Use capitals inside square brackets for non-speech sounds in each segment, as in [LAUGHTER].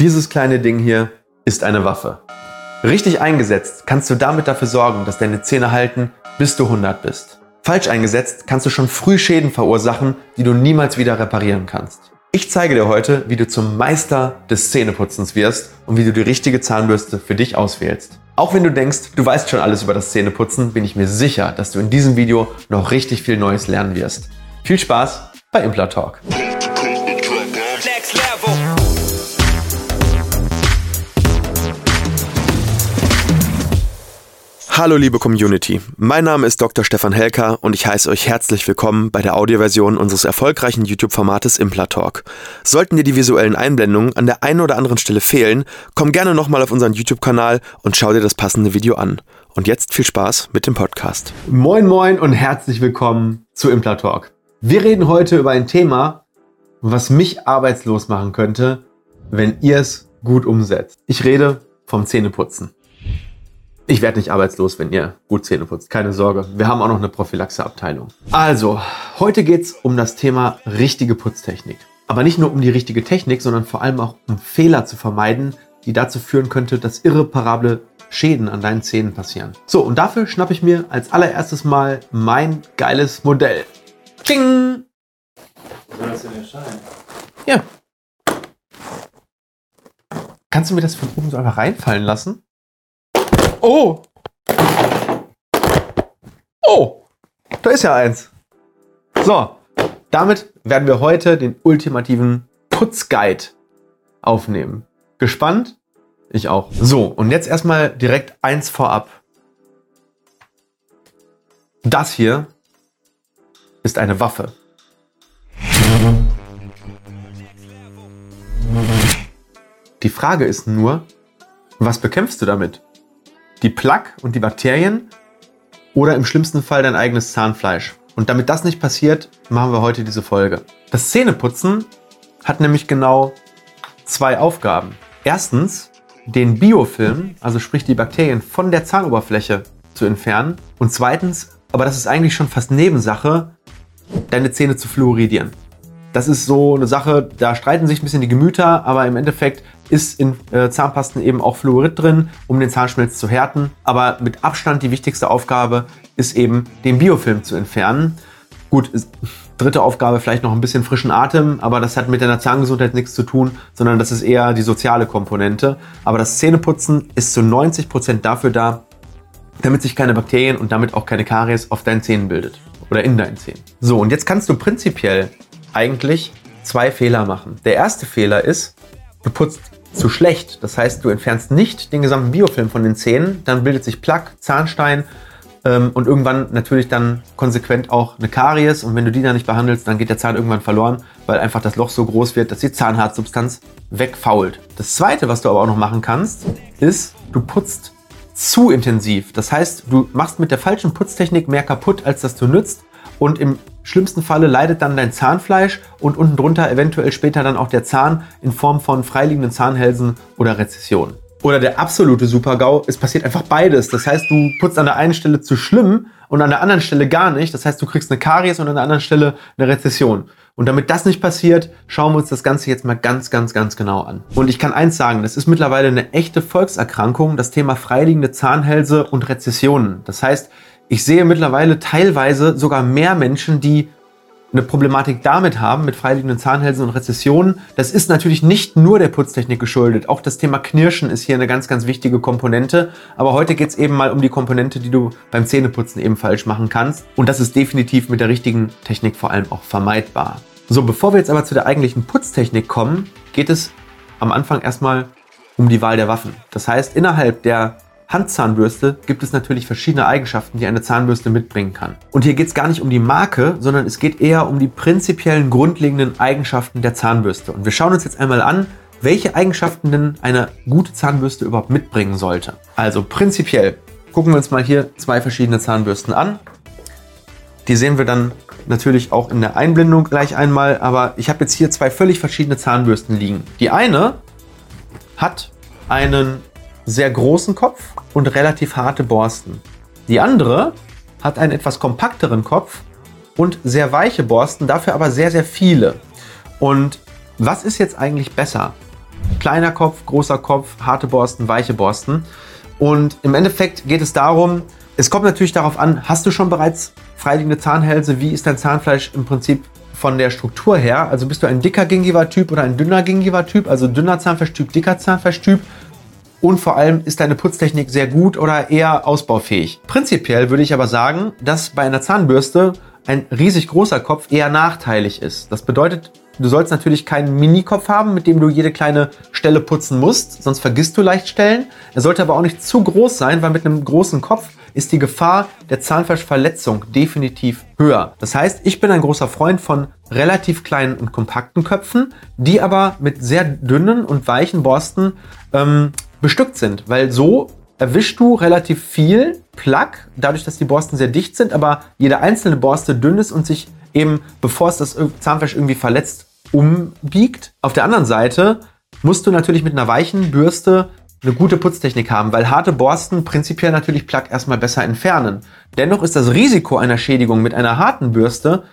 Dieses kleine Ding hier ist eine Waffe. Richtig eingesetzt kannst du damit dafür sorgen, dass deine Zähne halten, bis du 100 bist. Falsch eingesetzt kannst du schon früh Schäden verursachen, die du niemals wieder reparieren kannst. Ich zeige dir heute, wie du zum Meister des Zähneputzens wirst und wie du die richtige Zahnbürste für dich auswählst. Auch wenn du denkst, du weißt schon alles über das Zähneputzen, bin ich mir sicher, dass du in diesem Video noch richtig viel Neues lernen wirst. Viel Spaß bei Implatalk. Next Hallo liebe Community, mein Name ist Dr. Stefan Helker und ich heiße euch herzlich willkommen bei der Audioversion unseres erfolgreichen YouTube-Formates Implatalk. Sollten dir die visuellen Einblendungen an der einen oder anderen Stelle fehlen, komm gerne nochmal auf unseren YouTube-Kanal und schau dir das passende Video an. Und jetzt viel Spaß mit dem Podcast. Moin moin und herzlich willkommen zu Implatalk. Wir reden heute über ein Thema, was mich arbeitslos machen könnte, wenn ihr es gut umsetzt. Ich rede vom Zähneputzen. Ich werde nicht arbeitslos, wenn ihr gut Zähne putzt. Keine Sorge. Wir haben auch noch eine Prophylaxe-Abteilung. Also, heute geht's um das Thema richtige Putztechnik. Aber nicht nur um die richtige Technik, sondern vor allem auch um Fehler zu vermeiden, die dazu führen könnte, dass irreparable Schäden an deinen Zähnen passieren. So, und dafür schnappe ich mir als allererstes mal mein geiles Modell. Ding! Soll das denn erscheinen? Ja. Kannst du mir das von oben so einfach reinfallen lassen? Oh! Oh! Da ist ja eins. So, damit werden wir heute den ultimativen Putzguide aufnehmen. Gespannt? Ich auch. So, und jetzt erstmal direkt eins vorab. Das hier ist eine Waffe. Die Frage ist nur, was bekämpfst du damit? Die Plaque und die Bakterien oder im schlimmsten Fall dein eigenes Zahnfleisch? Und damit das nicht passiert, machen wir heute diese Folge. Das Zähneputzen hat nämlich genau zwei Aufgaben. Erstens, den Biofilm, also sprich die Bakterien von der Zahnoberfläche zu entfernen. Und zweitens, aber das ist eigentlich schon fast Nebensache, deine Zähne zu fluoridieren. Das ist so eine Sache, da streiten sich ein bisschen die Gemüter, aber im Endeffekt ist in äh, Zahnpasten eben auch Fluorid drin, um den Zahnschmelz zu härten. Aber mit Abstand die wichtigste Aufgabe ist eben, den Biofilm zu entfernen. Gut, dritte Aufgabe vielleicht noch ein bisschen frischen Atem, aber das hat mit deiner Zahngesundheit nichts zu tun, sondern das ist eher die soziale Komponente. Aber das Zähneputzen ist zu 90 Prozent dafür da, damit sich keine Bakterien und damit auch keine Karies auf deinen Zähnen bildet oder in deinen Zähnen. So, und jetzt kannst du prinzipiell eigentlich zwei Fehler machen. Der erste Fehler ist, du putzt zu schlecht. Das heißt, du entfernst nicht den gesamten Biofilm von den Zähnen, dann bildet sich Plaque, Zahnstein ähm, und irgendwann natürlich dann konsequent auch eine Karies. Und wenn du die dann nicht behandelst, dann geht der Zahn irgendwann verloren, weil einfach das Loch so groß wird, dass die Zahnhartsubstanz wegfault. Das zweite, was du aber auch noch machen kannst, ist, du putzt zu intensiv. Das heißt, du machst mit der falschen Putztechnik mehr kaputt, als dass du nützt. Und im schlimmsten Falle leidet dann dein Zahnfleisch und unten drunter eventuell später dann auch der Zahn in Form von freiliegenden Zahnhälsen oder Rezessionen. Oder der absolute Super-GAU, es passiert einfach beides. Das heißt, du putzt an der einen Stelle zu schlimm und an der anderen Stelle gar nicht. Das heißt, du kriegst eine Karies und an der anderen Stelle eine Rezession. Und damit das nicht passiert, schauen wir uns das Ganze jetzt mal ganz, ganz, ganz genau an. Und ich kann eins sagen, das ist mittlerweile eine echte Volkserkrankung, das Thema freiliegende Zahnhälse und Rezessionen. Das heißt, ich sehe mittlerweile teilweise sogar mehr Menschen, die eine Problematik damit haben, mit freiliegenden Zahnhälsen und Rezessionen. Das ist natürlich nicht nur der Putztechnik geschuldet. Auch das Thema Knirschen ist hier eine ganz, ganz wichtige Komponente. Aber heute geht es eben mal um die Komponente, die du beim Zähneputzen eben falsch machen kannst. Und das ist definitiv mit der richtigen Technik vor allem auch vermeidbar. So, bevor wir jetzt aber zu der eigentlichen Putztechnik kommen, geht es am Anfang erstmal um die Wahl der Waffen. Das heißt, innerhalb der Handzahnbürste gibt es natürlich verschiedene Eigenschaften, die eine Zahnbürste mitbringen kann. Und hier geht es gar nicht um die Marke, sondern es geht eher um die prinzipiellen grundlegenden Eigenschaften der Zahnbürste. Und wir schauen uns jetzt einmal an, welche Eigenschaften denn eine gute Zahnbürste überhaupt mitbringen sollte. Also prinzipiell gucken wir uns mal hier zwei verschiedene Zahnbürsten an. Die sehen wir dann natürlich auch in der Einblendung gleich einmal, aber ich habe jetzt hier zwei völlig verschiedene Zahnbürsten liegen. Die eine hat einen sehr großen Kopf und relativ harte Borsten. Die andere hat einen etwas kompakteren Kopf und sehr weiche Borsten, dafür aber sehr, sehr viele. Und was ist jetzt eigentlich besser? Kleiner Kopf, großer Kopf, harte Borsten, weiche Borsten. Und im Endeffekt geht es darum, es kommt natürlich darauf an, hast du schon bereits freiliegende Zahnhälse? Wie ist dein Zahnfleisch im Prinzip von der Struktur her? Also bist du ein dicker Gingiva-Typ oder ein dünner Gingiva-Typ? Also dünner Zahnfleischtyp, dicker Zahnfleischtyp? Und vor allem ist deine Putztechnik sehr gut oder eher ausbaufähig? Prinzipiell würde ich aber sagen, dass bei einer Zahnbürste ein riesig großer Kopf eher nachteilig ist. Das bedeutet, du sollst natürlich keinen Minikopf haben, mit dem du jede kleine Stelle putzen musst, sonst vergisst du leicht Stellen. Er sollte aber auch nicht zu groß sein, weil mit einem großen Kopf ist die Gefahr der Zahnfleischverletzung definitiv höher. Das heißt, ich bin ein großer Freund von relativ kleinen und kompakten Köpfen, die aber mit sehr dünnen und weichen Borsten ähm, bestückt sind, weil so erwischst du relativ viel Plack, dadurch, dass die Borsten sehr dicht sind, aber jede einzelne Borste dünn ist und sich eben, bevor es das Zahnfleisch irgendwie verletzt, umbiegt. Auf der anderen Seite musst du natürlich mit einer weichen Bürste eine gute Putztechnik haben, weil harte Borsten prinzipiell natürlich Plack erstmal besser entfernen. Dennoch ist das Risiko einer Schädigung mit einer harten Bürste,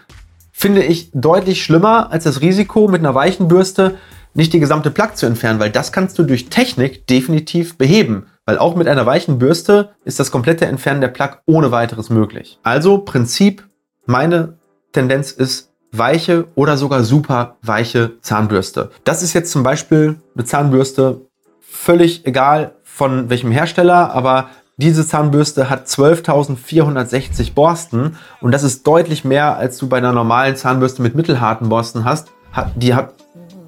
finde ich, deutlich schlimmer als das Risiko mit einer weichen Bürste nicht die gesamte Plack zu entfernen, weil das kannst du durch Technik definitiv beheben. Weil auch mit einer weichen Bürste ist das komplette Entfernen der Plack ohne weiteres möglich. Also Prinzip, meine Tendenz ist weiche oder sogar super weiche Zahnbürste. Das ist jetzt zum Beispiel eine Zahnbürste, völlig egal von welchem Hersteller, aber diese Zahnbürste hat 12.460 Borsten und das ist deutlich mehr, als du bei einer normalen Zahnbürste mit mittelharten Borsten hast. Die hat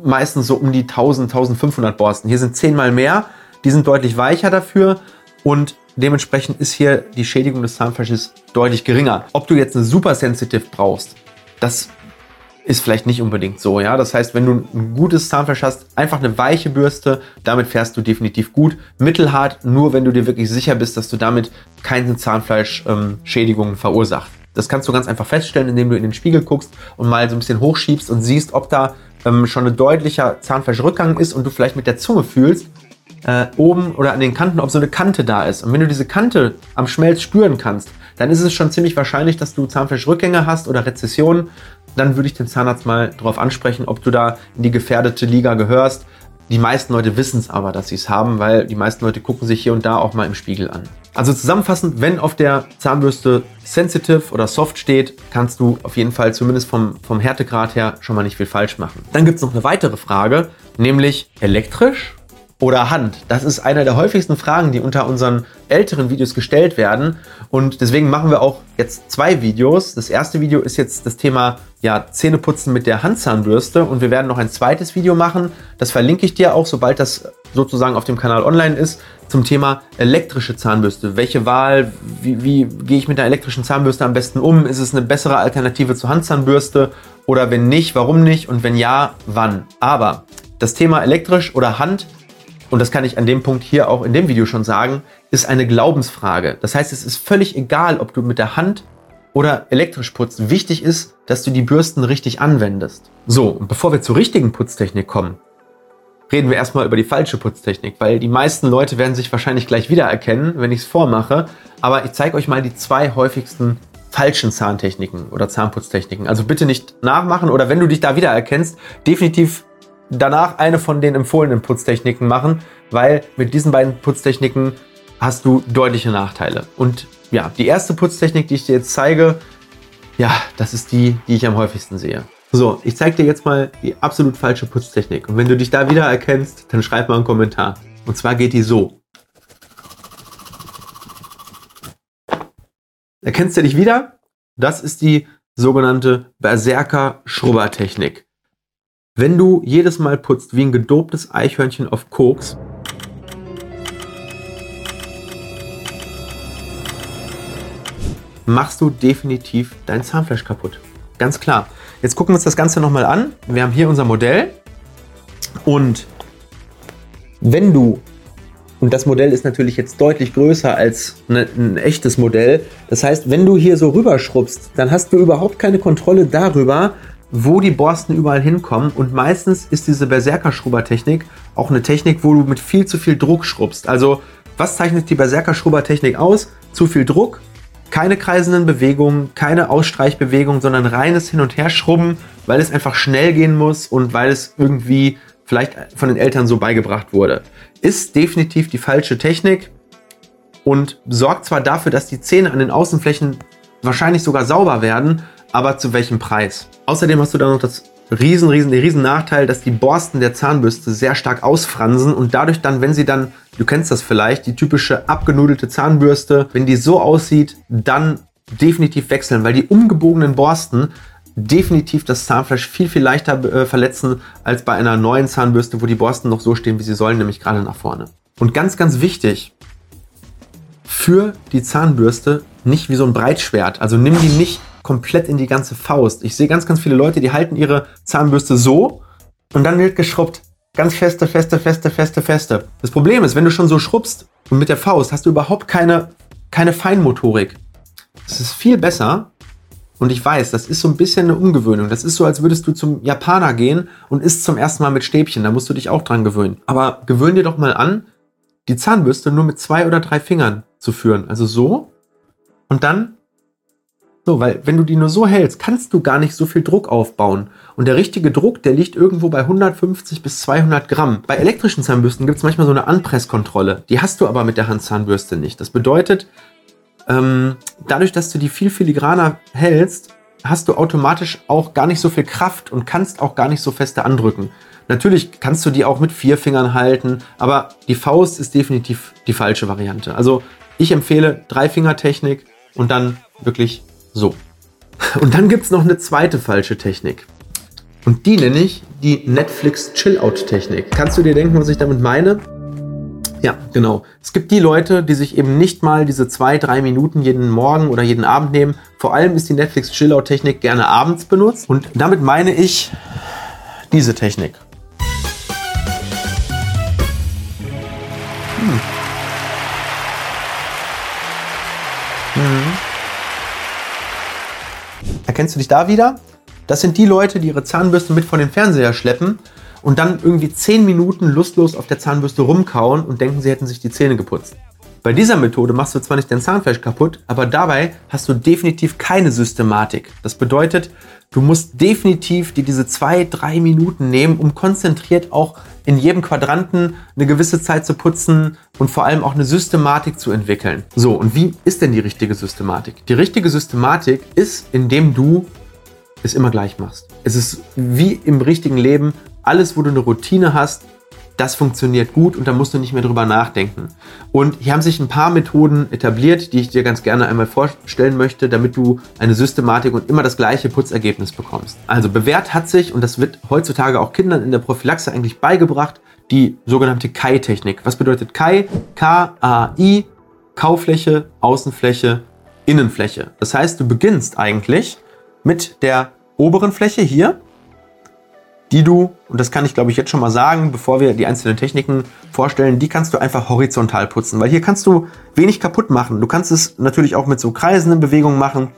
meistens so um die 1000, 1500 Borsten. Hier sind zehnmal mehr, die sind deutlich weicher dafür und dementsprechend ist hier die Schädigung des Zahnfleisches deutlich geringer. Ob du jetzt eine Super Sensitive brauchst, das ist vielleicht nicht unbedingt so, ja. Das heißt, wenn du ein gutes Zahnfleisch hast, einfach eine weiche Bürste, damit fährst du definitiv gut. Mittelhart, nur wenn du dir wirklich sicher bist, dass du damit keine Zahnfleischschädigungen ähm, verursachst. Das kannst du ganz einfach feststellen, indem du in den Spiegel guckst und mal so ein bisschen hochschiebst und siehst, ob da ähm, schon ein deutlicher Zahnfleischrückgang ist und du vielleicht mit der Zunge fühlst, äh, oben oder an den Kanten, ob so eine Kante da ist. Und wenn du diese Kante am Schmelz spüren kannst, dann ist es schon ziemlich wahrscheinlich, dass du Zahnfleischrückgänge hast oder Rezessionen dann würde ich den Zahnarzt mal darauf ansprechen, ob du da in die gefährdete Liga gehörst. Die meisten Leute wissen es aber, dass sie es haben, weil die meisten Leute gucken sich hier und da auch mal im Spiegel an. Also zusammenfassend, wenn auf der Zahnbürste Sensitive oder Soft steht, kannst du auf jeden Fall zumindest vom, vom Härtegrad her schon mal nicht viel falsch machen. Dann gibt es noch eine weitere Frage, nämlich elektrisch oder Hand? Das ist eine der häufigsten Fragen, die unter unseren älteren Videos gestellt werden. Und deswegen machen wir auch jetzt zwei Videos. Das erste Video ist jetzt das Thema ja, Zähneputzen mit der Handzahnbürste. Und wir werden noch ein zweites Video machen. Das verlinke ich dir auch, sobald das sozusagen auf dem Kanal online ist, zum Thema elektrische Zahnbürste. Welche Wahl, wie, wie gehe ich mit der elektrischen Zahnbürste am besten um? Ist es eine bessere Alternative zur Handzahnbürste? Oder wenn nicht, warum nicht? Und wenn ja, wann? Aber das Thema elektrisch oder Hand und das kann ich an dem Punkt hier auch in dem Video schon sagen, ist eine Glaubensfrage. Das heißt, es ist völlig egal, ob du mit der Hand oder elektrisch putzt. Wichtig ist, dass du die Bürsten richtig anwendest. So, und bevor wir zur richtigen Putztechnik kommen, reden wir erstmal über die falsche Putztechnik, weil die meisten Leute werden sich wahrscheinlich gleich wiedererkennen, wenn ich es vormache. Aber ich zeige euch mal die zwei häufigsten falschen Zahntechniken oder Zahnputztechniken. Also bitte nicht nachmachen oder wenn du dich da wiedererkennst, definitiv danach eine von den empfohlenen Putztechniken machen, weil mit diesen beiden Putztechniken hast du deutliche Nachteile. Und ja, die erste Putztechnik, die ich dir jetzt zeige, ja, das ist die, die ich am häufigsten sehe. So, ich zeige dir jetzt mal die absolut falsche Putztechnik. Und wenn du dich da wieder erkennst, dann schreib mal einen Kommentar. Und zwar geht die so. Erkennst du dich wieder? Das ist die sogenannte Berserker-Schrubber-Technik. Wenn du jedes Mal putzt wie ein gedobtes Eichhörnchen auf Koks, machst du definitiv dein Zahnfleisch kaputt. Ganz klar. Jetzt gucken wir uns das Ganze nochmal an. Wir haben hier unser Modell und wenn du, und das Modell ist natürlich jetzt deutlich größer als eine, ein echtes Modell, das heißt, wenn du hier so rüberschrubbst, dann hast du überhaupt keine Kontrolle darüber, wo die Borsten überall hinkommen. Und meistens ist diese Berserker-Schrubber-Technik auch eine Technik, wo du mit viel zu viel Druck schrubbst. Also, was zeichnet die Berserker-Schrubber-Technik aus? Zu viel Druck, keine kreisenden Bewegungen, keine Ausstreichbewegungen, sondern reines Hin- und Herschrubben, weil es einfach schnell gehen muss und weil es irgendwie vielleicht von den Eltern so beigebracht wurde. Ist definitiv die falsche Technik und sorgt zwar dafür, dass die Zähne an den Außenflächen wahrscheinlich sogar sauber werden, aber zu welchem Preis? Außerdem hast du dann noch das riesen, riesen, den riesen Nachteil, dass die Borsten der Zahnbürste sehr stark ausfransen und dadurch dann, wenn sie dann, du kennst das vielleicht, die typische abgenudelte Zahnbürste, wenn die so aussieht, dann definitiv wechseln, weil die umgebogenen Borsten definitiv das Zahnfleisch viel, viel leichter äh, verletzen als bei einer neuen Zahnbürste, wo die Borsten noch so stehen, wie sie sollen, nämlich gerade nach vorne. Und ganz, ganz wichtig, für die Zahnbürste nicht wie so ein Breitschwert. Also nimm die nicht komplett in die ganze Faust. Ich sehe ganz, ganz viele Leute, die halten ihre Zahnbürste so und dann wird geschrubbt. Ganz feste, feste, feste, feste, feste. Das Problem ist, wenn du schon so schrubbst und mit der Faust hast du überhaupt keine, keine Feinmotorik. Es ist viel besser. Und ich weiß, das ist so ein bisschen eine Umgewöhnung. Das ist so, als würdest du zum Japaner gehen und isst zum ersten Mal mit Stäbchen. Da musst du dich auch dran gewöhnen. Aber gewöhn dir doch mal an, die Zahnbürste nur mit zwei oder drei Fingern zu führen. Also so und dann so, weil wenn du die nur so hältst, kannst du gar nicht so viel Druck aufbauen. Und der richtige Druck, der liegt irgendwo bei 150 bis 200 Gramm. Bei elektrischen Zahnbürsten gibt es manchmal so eine Anpresskontrolle. Die hast du aber mit der Handzahnbürste nicht. Das bedeutet, ähm, dadurch, dass du die viel filigraner hältst, hast du automatisch auch gar nicht so viel Kraft und kannst auch gar nicht so feste andrücken. Natürlich kannst du die auch mit vier Fingern halten, aber die Faust ist definitiv die falsche Variante. Also ich empfehle Dreifingertechnik und dann wirklich so. [LAUGHS] Und dann gibt es noch eine zweite falsche Technik. Und die nenne ich die Netflix Chill-Out-Technik. Kannst du dir denken, was ich damit meine? Ja, genau. Es gibt die Leute, die sich eben nicht mal diese zwei, drei Minuten jeden Morgen oder jeden Abend nehmen. Vor allem ist die Netflix Chill-Out-Technik gerne abends benutzt. Und damit meine ich diese Technik. Erkennst du dich da wieder? Das sind die Leute, die ihre Zahnbürste mit vor den Fernseher schleppen und dann irgendwie 10 Minuten lustlos auf der Zahnbürste rumkauen und denken, sie hätten sich die Zähne geputzt. Bei dieser Methode machst du zwar nicht dein Zahnfleisch kaputt, aber dabei hast du definitiv keine Systematik. Das bedeutet, du musst definitiv dir diese zwei, drei Minuten nehmen, um konzentriert auch in jedem Quadranten eine gewisse Zeit zu putzen und vor allem auch eine Systematik zu entwickeln. So, und wie ist denn die richtige Systematik? Die richtige Systematik ist, indem du es immer gleich machst. Es ist wie im richtigen Leben, alles, wo du eine Routine hast, das funktioniert gut und da musst du nicht mehr drüber nachdenken. Und hier haben sich ein paar Methoden etabliert, die ich dir ganz gerne einmal vorstellen möchte, damit du eine Systematik und immer das gleiche Putzergebnis bekommst. Also bewährt hat sich, und das wird heutzutage auch Kindern in der Prophylaxe eigentlich beigebracht, die sogenannte Kai-Technik. Was bedeutet Kai? K-A-I, Kaufläche, Außenfläche, Innenfläche. Das heißt, du beginnst eigentlich mit der oberen Fläche hier die du, und das kann ich glaube ich jetzt schon mal sagen, bevor wir die einzelnen Techniken vorstellen, die kannst du einfach horizontal putzen, weil hier kannst du wenig kaputt machen. Du kannst es natürlich auch mit so kreisenden Bewegungen machen,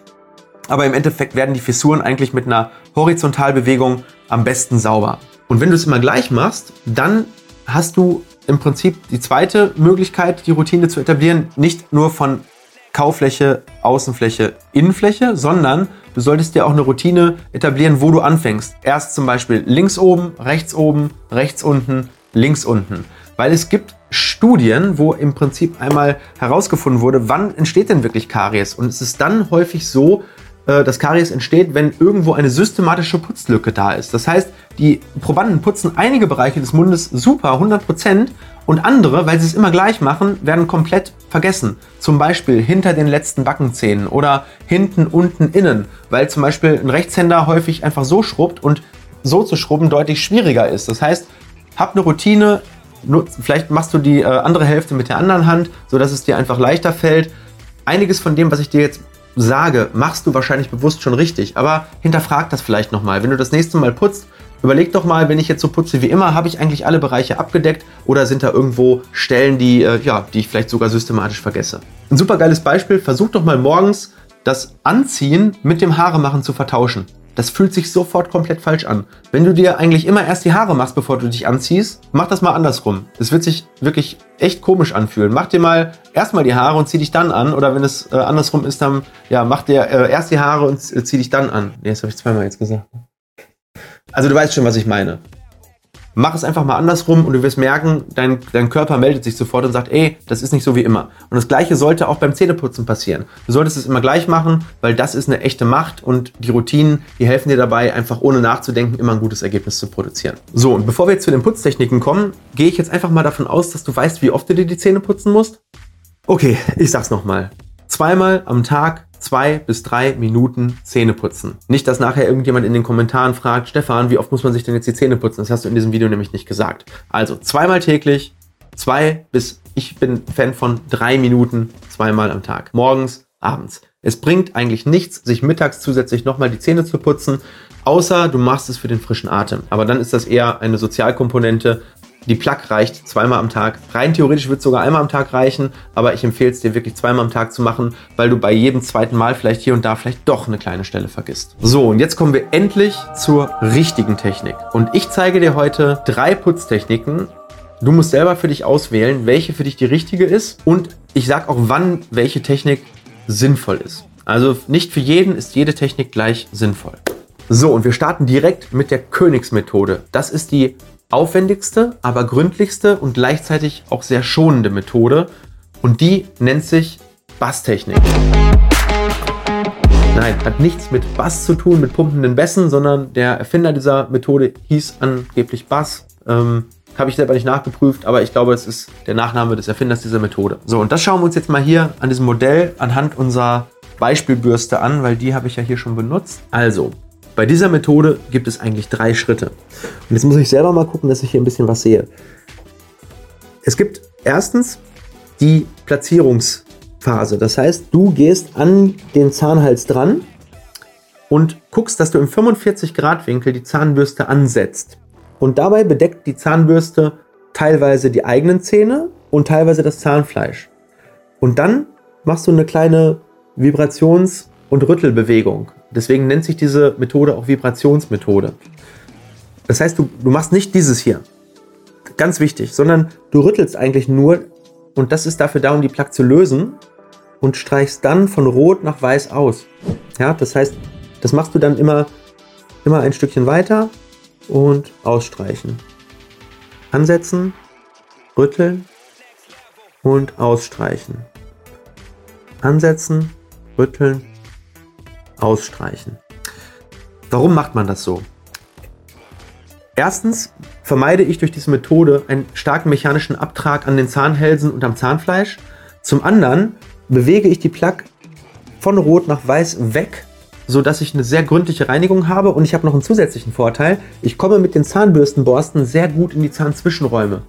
aber im Endeffekt werden die Fissuren eigentlich mit einer Horizontalbewegung am besten sauber. Und wenn du es immer gleich machst, dann hast du im Prinzip die zweite Möglichkeit, die Routine zu etablieren, nicht nur von Kaufläche, Außenfläche, Innenfläche, sondern du solltest dir auch eine Routine etablieren, wo du anfängst. Erst zum Beispiel links oben, rechts oben, rechts unten, links unten. Weil es gibt Studien, wo im Prinzip einmal herausgefunden wurde, wann entsteht denn wirklich Karies. Und es ist dann häufig so, äh, dass Karies entsteht, wenn irgendwo eine systematische Putzlücke da ist. Das heißt, die Probanden putzen einige Bereiche des Mundes super, 100 Prozent, und andere, weil sie es immer gleich machen, werden komplett vergessen. Zum Beispiel hinter den letzten Backenzähnen oder hinten, unten, innen, weil zum Beispiel ein Rechtshänder häufig einfach so schrubbt und so zu schrubben deutlich schwieriger ist. Das heißt, hab eine Routine, vielleicht machst du die äh, andere Hälfte mit der anderen Hand, sodass es dir einfach leichter fällt. Einiges von dem, was ich dir jetzt sage, machst du wahrscheinlich bewusst schon richtig, aber hinterfrag das vielleicht nochmal. Wenn du das nächste Mal putzt, überleg doch mal, wenn ich jetzt so putze wie immer, habe ich eigentlich alle Bereiche abgedeckt oder sind da irgendwo Stellen, die, äh, ja, die ich vielleicht sogar systematisch vergesse. Ein super geiles Beispiel, versuch doch mal morgens das Anziehen mit dem Haaremachen zu vertauschen. Das fühlt sich sofort komplett falsch an. Wenn du dir eigentlich immer erst die Haare machst, bevor du dich anziehst, mach das mal andersrum. Es wird sich wirklich echt komisch anfühlen. Mach dir mal erstmal die Haare und zieh dich dann an. Oder wenn es äh, andersrum ist, dann ja, mach dir äh, erst die Haare und äh, zieh dich dann an. Nee, das habe ich zweimal jetzt gesagt. Also du weißt schon, was ich meine. Mach es einfach mal andersrum und du wirst merken, dein, dein Körper meldet sich sofort und sagt, ey, das ist nicht so wie immer. Und das gleiche sollte auch beim Zähneputzen passieren. Du solltest es immer gleich machen, weil das ist eine echte Macht und die Routinen, die helfen dir dabei, einfach ohne nachzudenken immer ein gutes Ergebnis zu produzieren. So, und bevor wir jetzt zu den Putztechniken kommen, gehe ich jetzt einfach mal davon aus, dass du weißt, wie oft du dir die Zähne putzen musst. Okay, ich sag's nochmal. Zweimal am Tag zwei bis drei Minuten Zähne putzen. Nicht, dass nachher irgendjemand in den Kommentaren fragt, Stefan, wie oft muss man sich denn jetzt die Zähne putzen? Das hast du in diesem Video nämlich nicht gesagt. Also zweimal täglich, zwei bis, ich bin Fan von drei Minuten, zweimal am Tag. Morgens, abends. Es bringt eigentlich nichts, sich mittags zusätzlich nochmal die Zähne zu putzen, außer du machst es für den frischen Atem. Aber dann ist das eher eine Sozialkomponente, die Plug reicht zweimal am Tag. Rein theoretisch wird es sogar einmal am Tag reichen, aber ich empfehle es dir wirklich zweimal am Tag zu machen, weil du bei jedem zweiten Mal vielleicht hier und da vielleicht doch eine kleine Stelle vergisst. So, und jetzt kommen wir endlich zur richtigen Technik. Und ich zeige dir heute drei Putztechniken. Du musst selber für dich auswählen, welche für dich die richtige ist und ich sage auch, wann welche Technik sinnvoll ist. Also nicht für jeden ist jede Technik gleich sinnvoll. So, und wir starten direkt mit der Königsmethode. Das ist die aufwendigste, aber gründlichste und gleichzeitig auch sehr schonende Methode. Und die nennt sich Basstechnik. Nein, hat nichts mit Bass zu tun, mit pumpenden Bässen, sondern der Erfinder dieser Methode hieß angeblich Bass. Ähm, Habe ich selber nicht nachgeprüft, aber ich glaube, es ist der Nachname des Erfinders dieser Methode. So, und das schauen wir uns jetzt mal hier an diesem Modell anhand unserer Beispielbürste an, weil die habe ich ja hier schon benutzt. Also, bei dieser Methode gibt es eigentlich drei Schritte. Und jetzt muss ich selber mal gucken, dass ich hier ein bisschen was sehe. Es gibt erstens die Platzierungsphase. Das heißt, du gehst an den Zahnhals dran und guckst, dass du im 45 Grad Winkel die Zahnbürste ansetzt. Und dabei bedeckt die Zahnbürste teilweise die eigenen Zähne und teilweise das Zahnfleisch. Und dann machst du eine kleine Vibrations- und Rüttelbewegung. Deswegen nennt sich diese Methode auch Vibrationsmethode. Das heißt, du, du machst nicht dieses hier, ganz wichtig, sondern du rüttelst eigentlich nur, und das ist dafür da, um die Plaque zu lösen, und streichst dann von rot nach weiß aus. Ja, das heißt, das machst du dann immer, immer ein Stückchen weiter und ausstreichen. Ansetzen, rütteln und ausstreichen. Ansetzen, rütteln ausstreichen. Warum macht man das so? Erstens vermeide ich durch diese Methode einen starken mechanischen Abtrag an den Zahnhälsen und am Zahnfleisch. Zum anderen bewege ich die Plaque von rot nach weiß weg, sodass ich eine sehr gründliche Reinigung habe und ich habe noch einen zusätzlichen Vorteil. Ich komme mit den Zahnbürstenborsten sehr gut in die Zahnzwischenräume.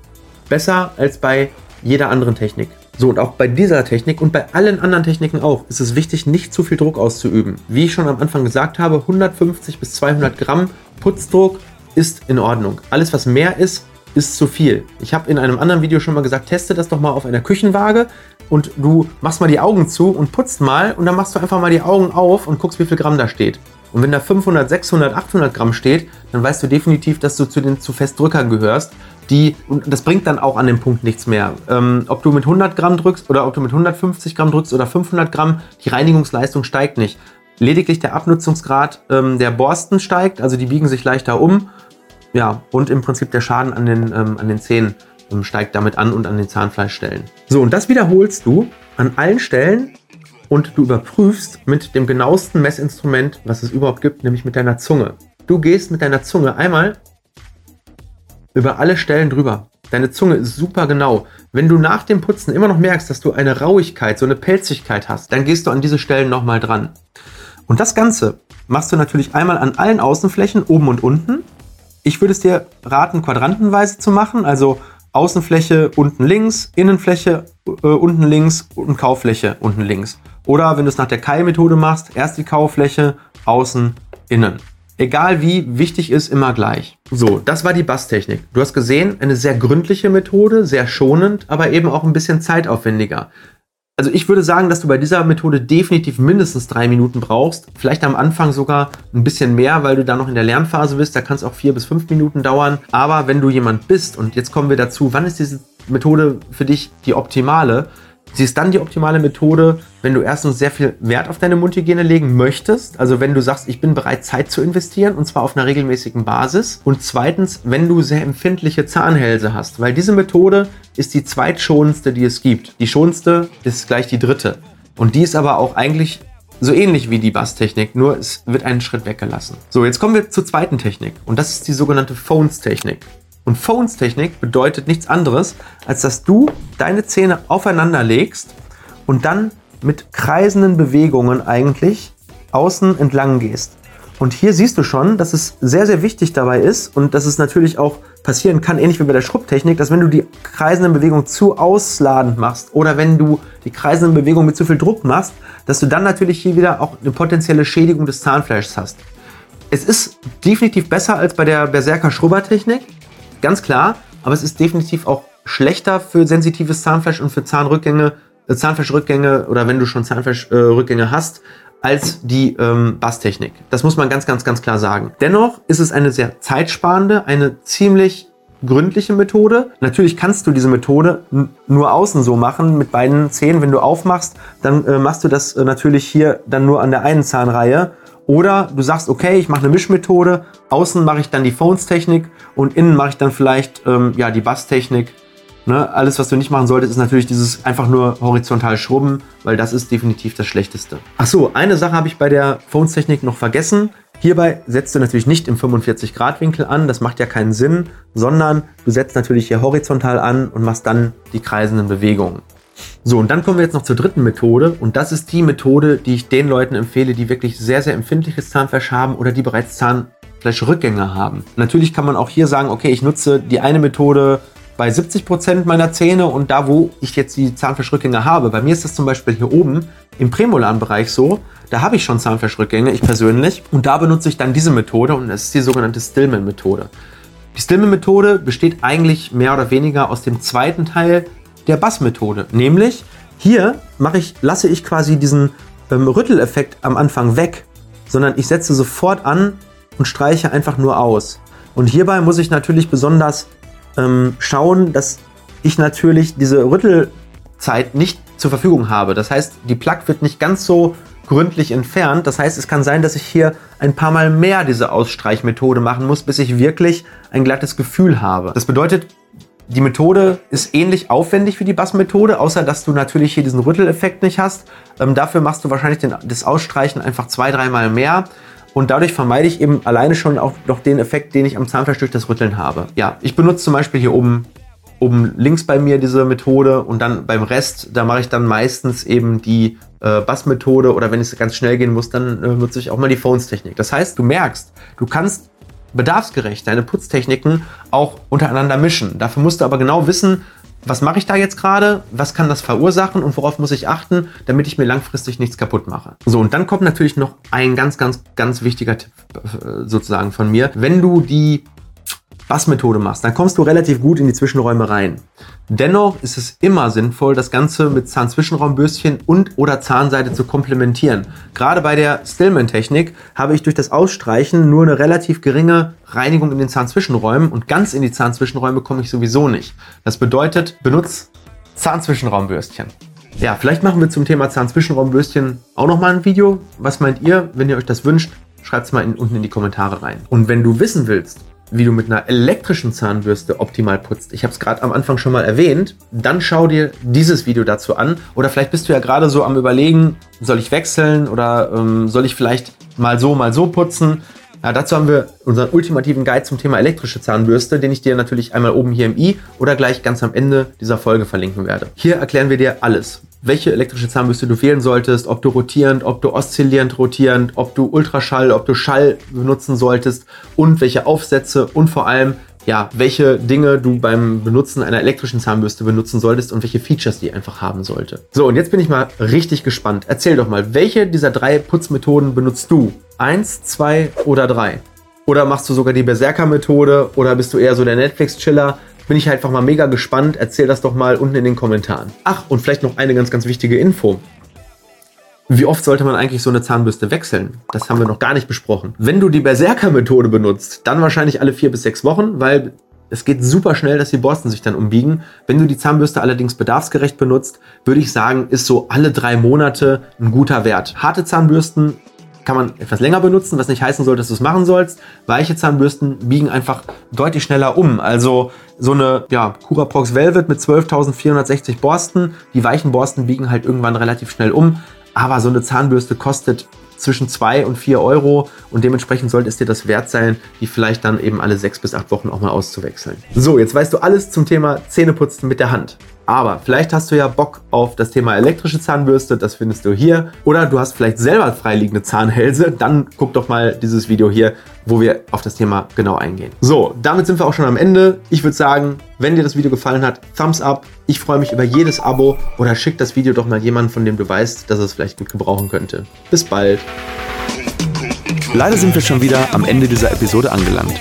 Besser als bei jeder anderen Technik. So, und auch bei dieser Technik und bei allen anderen Techniken auch ist es wichtig, nicht zu viel Druck auszuüben. Wie ich schon am Anfang gesagt habe, 150 bis 200 Gramm Putzdruck ist in Ordnung. Alles, was mehr ist, ist zu viel. Ich habe in einem anderen Video schon mal gesagt, teste das doch mal auf einer Küchenwaage und du machst mal die Augen zu und putzt mal und dann machst du einfach mal die Augen auf und guckst, wie viel Gramm da steht. Und wenn da 500, 600, 800 Gramm steht, dann weißt du definitiv, dass du zu den zu Festdrückern gehörst die, und das bringt dann auch an dem Punkt nichts mehr. Ähm, ob du mit 100 Gramm drückst oder ob du mit 150 Gramm drückst oder 500 Gramm, die Reinigungsleistung steigt nicht. Lediglich der Abnutzungsgrad ähm, der Borsten steigt, also die biegen sich leichter um. Ja, und im Prinzip der Schaden an den, ähm, an den Zähnen ähm, steigt damit an und an den Zahnfleischstellen. So, und das wiederholst du an allen Stellen und du überprüfst mit dem genauesten Messinstrument, was es überhaupt gibt, nämlich mit deiner Zunge. Du gehst mit deiner Zunge einmal über alle Stellen drüber. Deine Zunge ist super genau. Wenn du nach dem Putzen immer noch merkst, dass du eine Rauigkeit, so eine Pelzigkeit hast, dann gehst du an diese Stellen nochmal dran. Und das Ganze machst du natürlich einmal an allen Außenflächen, oben und unten. Ich würde es dir raten, quadrantenweise zu machen, also Außenfläche unten links, Innenfläche äh, unten links und Kaufläche unten links. Oder wenn du es nach der Kai-Methode machst, erst die Kaufläche, außen, innen. Egal wie, wichtig ist immer gleich. So, das war die Basstechnik. Du hast gesehen, eine sehr gründliche Methode, sehr schonend, aber eben auch ein bisschen zeitaufwendiger. Also ich würde sagen, dass du bei dieser Methode definitiv mindestens drei Minuten brauchst. Vielleicht am Anfang sogar ein bisschen mehr, weil du da noch in der Lernphase bist. Da kann es auch vier bis fünf Minuten dauern. Aber wenn du jemand bist, und jetzt kommen wir dazu, wann ist diese Methode für dich die optimale? Sie ist dann die optimale Methode, wenn du erstens sehr viel Wert auf deine Mundhygiene legen möchtest. Also wenn du sagst, ich bin bereit, Zeit zu investieren und zwar auf einer regelmäßigen Basis. Und zweitens, wenn du sehr empfindliche Zahnhälse hast, weil diese Methode ist die zweitschonendste, die es gibt. Die schonendste ist gleich die dritte. Und die ist aber auch eigentlich so ähnlich wie die Basstechnik, nur es wird einen Schritt weggelassen. So, jetzt kommen wir zur zweiten Technik und das ist die sogenannte Phones-Technik. Und Phones-Technik bedeutet nichts anderes, als dass du deine Zähne aufeinander legst und dann mit kreisenden Bewegungen eigentlich außen entlang gehst. Und hier siehst du schon, dass es sehr, sehr wichtig dabei ist und dass es natürlich auch passieren kann, ähnlich wie bei der Schrubbtechnik, dass wenn du die kreisenden Bewegungen zu ausladend machst oder wenn du die kreisenden Bewegungen mit zu viel Druck machst, dass du dann natürlich hier wieder auch eine potenzielle Schädigung des Zahnfleischs hast. Es ist definitiv besser als bei der Berserker-Schrubber-Technik, ganz klar, aber es ist definitiv auch schlechter für sensitives Zahnfleisch und für Zahnrückgänge, äh, Zahnfleischrückgänge oder wenn du schon Zahnfleischrückgänge hast, als die ähm, Basstechnik. Das muss man ganz, ganz, ganz klar sagen. Dennoch ist es eine sehr zeitsparende, eine ziemlich gründliche Methode. Natürlich kannst du diese Methode nur außen so machen mit beiden Zähnen. Wenn du aufmachst, dann äh, machst du das äh, natürlich hier dann nur an der einen Zahnreihe. Oder du sagst, okay, ich mache eine Mischmethode. Außen mache ich dann die Phones-Technik und innen mache ich dann vielleicht ähm, ja, die Basstechnik Ne? Alles, was du nicht machen solltest, ist natürlich dieses einfach nur horizontal schrubben, weil das ist definitiv das Schlechteste. Ach so, eine Sache habe ich bei der Phones-Technik noch vergessen. Hierbei setzt du natürlich nicht im 45 Grad Winkel an, das macht ja keinen Sinn, sondern du setzt natürlich hier horizontal an und machst dann die kreisenden Bewegungen. So, und dann kommen wir jetzt noch zur dritten Methode und das ist die Methode, die ich den Leuten empfehle, die wirklich sehr, sehr empfindliches Zahnfleisch haben oder die bereits Zahnfleischrückgänge haben. Natürlich kann man auch hier sagen, okay, ich nutze die eine Methode bei 70 Prozent meiner Zähne und da, wo ich jetzt die Zahnfleischrückgänge habe. Bei mir ist das zum Beispiel hier oben im prämolaren Bereich so. Da habe ich schon Zahnfleischrückgänge, ich persönlich. Und da benutze ich dann diese Methode und das ist die sogenannte Stillman-Methode. Die Stillman-Methode besteht eigentlich mehr oder weniger aus dem zweiten Teil der Bass-Methode. Nämlich hier mache ich, lasse ich quasi diesen ähm, Rütteleffekt am Anfang weg, sondern ich setze sofort an und streiche einfach nur aus. Und hierbei muss ich natürlich besonders ähm, schauen, dass ich natürlich diese Rüttelzeit nicht zur Verfügung habe. Das heißt, die Plug wird nicht ganz so gründlich entfernt. Das heißt, es kann sein, dass ich hier ein paar Mal mehr diese Ausstreichmethode machen muss, bis ich wirklich ein glattes Gefühl habe. Das bedeutet, die Methode ist ähnlich aufwendig wie die Bassmethode, außer dass du natürlich hier diesen Rütteleffekt nicht hast. Ähm, dafür machst du wahrscheinlich den, das Ausstreichen einfach zwei, dreimal mehr. Und dadurch vermeide ich eben alleine schon auch noch den Effekt, den ich am Zahnfleisch durch das Rütteln habe. Ja, ich benutze zum Beispiel hier oben, oben links bei mir diese Methode und dann beim Rest, da mache ich dann meistens eben die äh, Bassmethode oder wenn es ganz schnell gehen muss, dann äh, nutze ich auch mal die Phones-Technik. Das heißt, du merkst, du kannst bedarfsgerecht deine Putztechniken auch untereinander mischen. Dafür musst du aber genau wissen, was mache ich da jetzt gerade, was kann das verursachen und worauf muss ich achten, damit ich mir langfristig nichts kaputt mache. So, und dann kommt natürlich noch ein ganz, ganz, ganz wichtiger Tipp äh, sozusagen von mir. Wenn du die Bassmethode machst, dann kommst du relativ gut in die Zwischenräume rein. Dennoch ist es immer sinnvoll, das Ganze mit Zahnzwischenraumbürstchen und oder Zahnseide zu komplementieren. Gerade bei der Stillman-Technik habe ich durch das Ausstreichen nur eine relativ geringe Reinigung in den Zahnzwischenräumen und ganz in die Zahnzwischenräume komme ich sowieso nicht. Das bedeutet, benutze Zahnzwischenraumbürstchen. Ja, vielleicht machen wir zum Thema Zahnzwischenraumbürstchen auch nochmal ein Video. Was meint ihr? Wenn ihr euch das wünscht, schreibt es mal in, unten in die Kommentare rein. Und wenn du wissen willst, wie du mit einer elektrischen Zahnbürste optimal putzt. Ich habe es gerade am Anfang schon mal erwähnt. Dann schau dir dieses Video dazu an. Oder vielleicht bist du ja gerade so am Überlegen, soll ich wechseln oder ähm, soll ich vielleicht mal so, mal so putzen. Ja, dazu haben wir unseren ultimativen Guide zum Thema elektrische Zahnbürste, den ich dir natürlich einmal oben hier im i oder gleich ganz am Ende dieser Folge verlinken werde. Hier erklären wir dir alles welche elektrische Zahnbürste du wählen solltest, ob du rotierend, ob du oszillierend rotierend, ob du Ultraschall, ob du Schall benutzen solltest und welche Aufsätze und vor allem ja, welche Dinge du beim Benutzen einer elektrischen Zahnbürste benutzen solltest und welche Features die einfach haben sollte. So, und jetzt bin ich mal richtig gespannt. Erzähl doch mal, welche dieser drei Putzmethoden benutzt du? Eins, zwei oder drei? Oder machst du sogar die Berserker-Methode oder bist du eher so der Netflix-Chiller? Bin ich einfach mal mega gespannt. Erzähl das doch mal unten in den Kommentaren. Ach, und vielleicht noch eine ganz, ganz wichtige Info. Wie oft sollte man eigentlich so eine Zahnbürste wechseln? Das haben wir noch gar nicht besprochen. Wenn du die Berserker-Methode benutzt, dann wahrscheinlich alle vier bis sechs Wochen, weil Es geht super schnell, dass die Borsten sich dann umbiegen. Wenn du die Zahnbürste allerdings bedarfsgerecht benutzt, würde ich sagen, ist so alle drei Monate ein guter Wert. Harte Zahnbürsten kann man etwas länger benutzen, was nicht heißen soll, dass du es machen sollst. Weiche Zahnbürsten biegen einfach deutlich schneller um. Also so eine ja, Curaprox Velvet mit 12.460 Borsten. Die weichen Borsten biegen halt irgendwann relativ schnell um. Aber so eine Zahnbürste kostet zwischen 2 und 4 Euro und dementsprechend sollte es dir das wert sein, die vielleicht dann eben alle 6 bis 8 Wochen auch mal auszuwechseln. So, jetzt weißt du alles zum Thema Zähneputzen mit der Hand. Aber vielleicht hast du ja Bock auf das Thema elektrische Zahnbürste, das findest du hier. Oder du hast vielleicht selber freiliegende Zahnhälse, dann guck doch mal dieses Video hier, wo wir auf das Thema genau eingehen. So, damit sind wir auch schon am Ende. Ich würde sagen, wenn dir das Video gefallen hat, Thumbs up. Ich freue mich über jedes Abo oder schick das Video doch mal jemandem, von dem du weißt, dass es vielleicht gut gebrauchen könnte. Bis bald. Leider sind wir schon wieder am Ende dieser Episode angelangt.